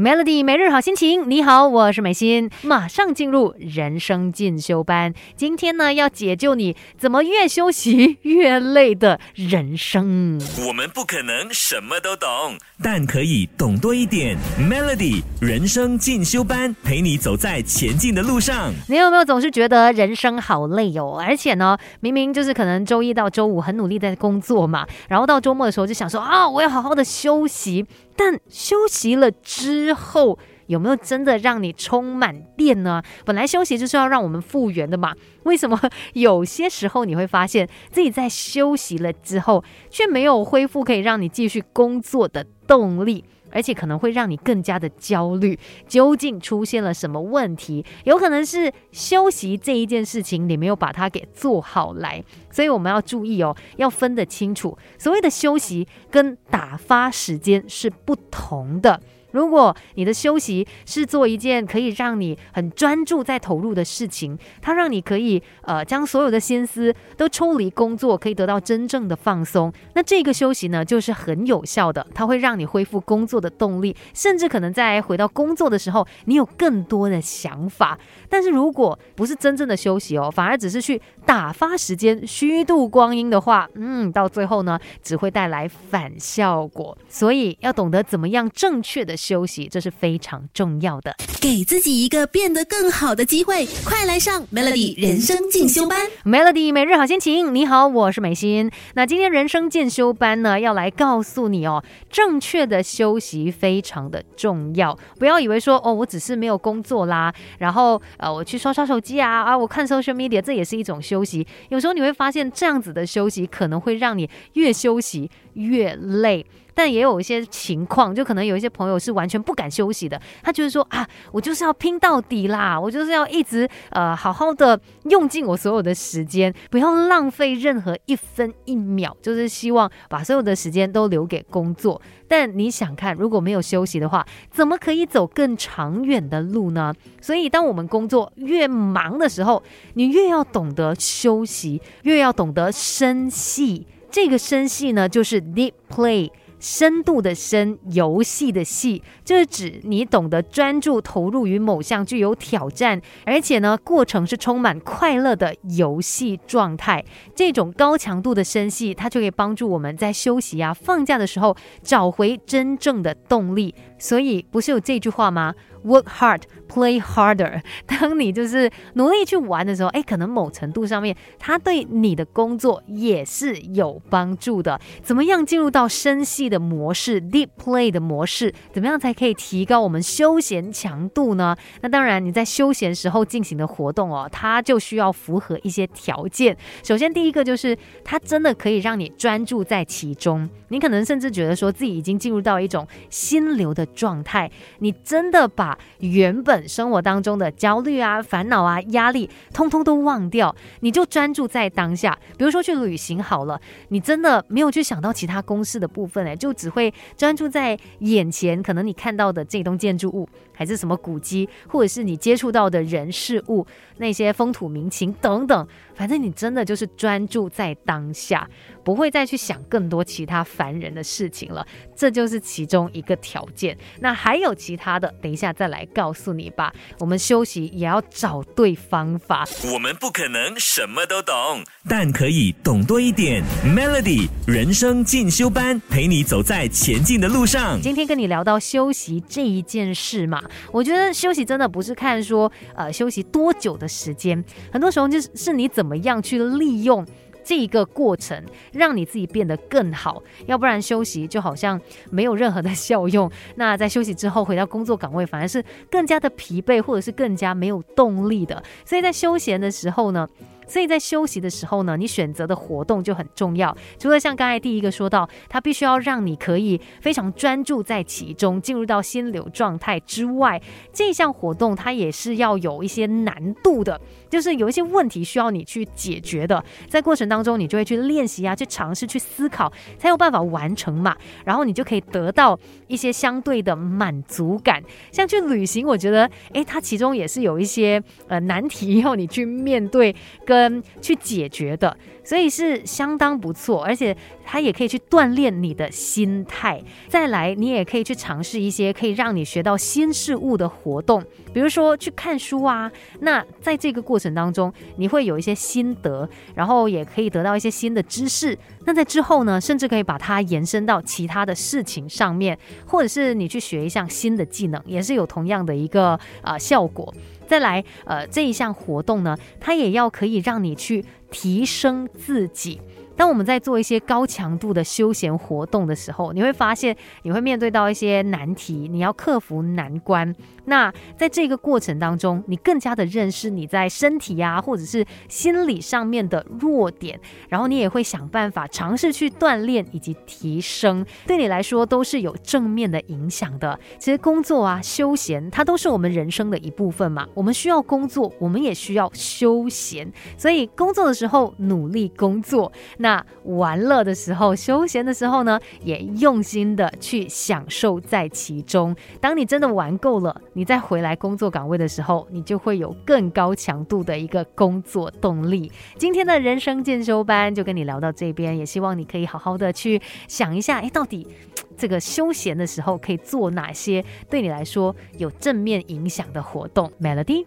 Melody 每日好心情，你好，我是美心，马上进入人生进修班。今天呢，要解救你怎么越休息越累的人生。我们不可能什么都懂，但可以懂多一点。Melody 人生进修班，陪你走在前进的路上。你有没有总是觉得人生好累哦？而且呢，明明就是可能周一到周五很努力在工作嘛，然后到周末的时候就想说啊，我要好好的休息。但休息了之之后，有没有真的让你充满电呢？本来休息就是要让我们复原的嘛。为什么有些时候你会发现自己在休息了之后，却没有恢复可以让你继续工作的动力？而且可能会让你更加的焦虑，究竟出现了什么问题？有可能是休息这一件事情你没有把它给做好来，所以我们要注意哦，要分得清楚，所谓的休息跟打发时间是不同的。如果你的休息是做一件可以让你很专注在投入的事情，它让你可以呃将所有的心思都抽离工作，可以得到真正的放松，那这个休息呢就是很有效的，它会让你恢复工作的动力，甚至可能在回到工作的时候，你有更多的想法。但是如果不是真正的休息哦，反而只是去打发时间、虚度光阴的话，嗯，到最后呢只会带来反效果。所以要懂得怎么样正确的。休息，这是非常重要的。给自己一个变得更好的机会，快来上 Melody 人生进修班。Melody 每日好心情，你好，我是美心。那今天人生进修班呢，要来告诉你哦，正确的休息非常的重要。不要以为说哦，我只是没有工作啦，然后呃，我去刷刷手机啊啊，我看 social media，这也是一种休息。有时候你会发现，这样子的休息可能会让你越休息越累。但也有一些情况，就可能有一些朋友是完全不敢休息的，他就是说啊，我就是要拼到底啦，我就是要一直呃好好的用尽我所有的时间，不要浪费任何一分一秒，就是希望把所有的时间都留给工作。但你想看，如果没有休息的话，怎么可以走更长远的路呢？所以，当我们工作越忙的时候，你越要懂得休息，越要懂得深戏。这个深戏呢，就是 deep play。深度的深，游戏的戏，就是指你懂得专注投入于某项具有挑战，而且呢，过程是充满快乐的游戏状态。这种高强度的深戏，它就可以帮助我们在休息啊、放假的时候找回真正的动力。所以，不是有这句话吗？Work hard, play harder。当你就是努力去玩的时候，哎，可能某程度上面，它对你的工作也是有帮助的。怎么样进入到深的模式，deep play 的模式？怎么样才可以提高我们休闲强度呢？那当然，你在休闲时候进行的活动哦，它就需要符合一些条件。首先，第一个就是它真的可以让你专注在其中。你可能甚至觉得说自己已经进入到一种心流的状态，你真的把原本生活当中的焦虑啊、烦恼啊、压力，通通都忘掉，你就专注在当下。比如说去旅行好了，你真的没有去想到其他公司的部分，哎，就只会专注在眼前，可能你看到的这栋建筑物，还是什么古迹，或者是你接触到的人事物，那些风土民情等等，反正你真的就是专注在当下，不会再去想更多其他烦人的事情了。这就是其中一个条件。那还有其他的，等一下再来告诉你吧。我们休息也要找对方法。我们不可能什么都懂，但可以懂多一点。Melody 人生进修班，陪你走在前进的路上。今天跟你聊到休息这一件事嘛，我觉得休息真的不是看说呃休息多久的时间，很多时候就是是你怎么样去利用。这一个过程让你自己变得更好，要不然休息就好像没有任何的 效用。那在休息之后回到工作岗位，反而是更加的疲惫，或者是更加没有动力的。所以在休闲的时候呢。所以在休息的时候呢，你选择的活动就很重要。除了像刚才第一个说到，它必须要让你可以非常专注在其中，进入到心流状态之外，这项活动它也是要有一些难度的，就是有一些问题需要你去解决的。在过程当中，你就会去练习啊，去尝试，去思考，才有办法完成嘛。然后你就可以得到一些相对的满足感。像去旅行，我觉得，诶，它其中也是有一些呃难题要你去面对跟。跟去解决的，所以是相当不错，而且它也可以去锻炼你的心态。再来，你也可以去尝试一些可以让你学到新事物的活动，比如说去看书啊。那在这个过程当中，你会有一些心得，然后也可以得到一些新的知识。那在之后呢，甚至可以把它延伸到其他的事情上面，或者是你去学一项新的技能，也是有同样的一个啊效果。再来，呃，这一项活动呢，它也要可以让你去提升自己。当我们在做一些高强度的休闲活动的时候，你会发现你会面对到一些难题，你要克服难关。那在这个过程当中，你更加的认识你在身体呀，或者是心理上面的弱点，然后你也会想办法尝试去锻炼以及提升，对你来说都是有正面的影响的。其实工作啊、休闲，它都是我们人生的一部分嘛。我们需要工作，我们也需要休闲，所以工作的时候努力工作，那玩乐的时候、休闲的时候呢，也用心的去享受在其中。当你真的玩够了。你再回来工作岗位的时候，你就会有更高强度的一个工作动力。今天的人生进修班就跟你聊到这边，也希望你可以好好的去想一下，哎，到底这个休闲的时候可以做哪些对你来说有正面影响的活动？Melody。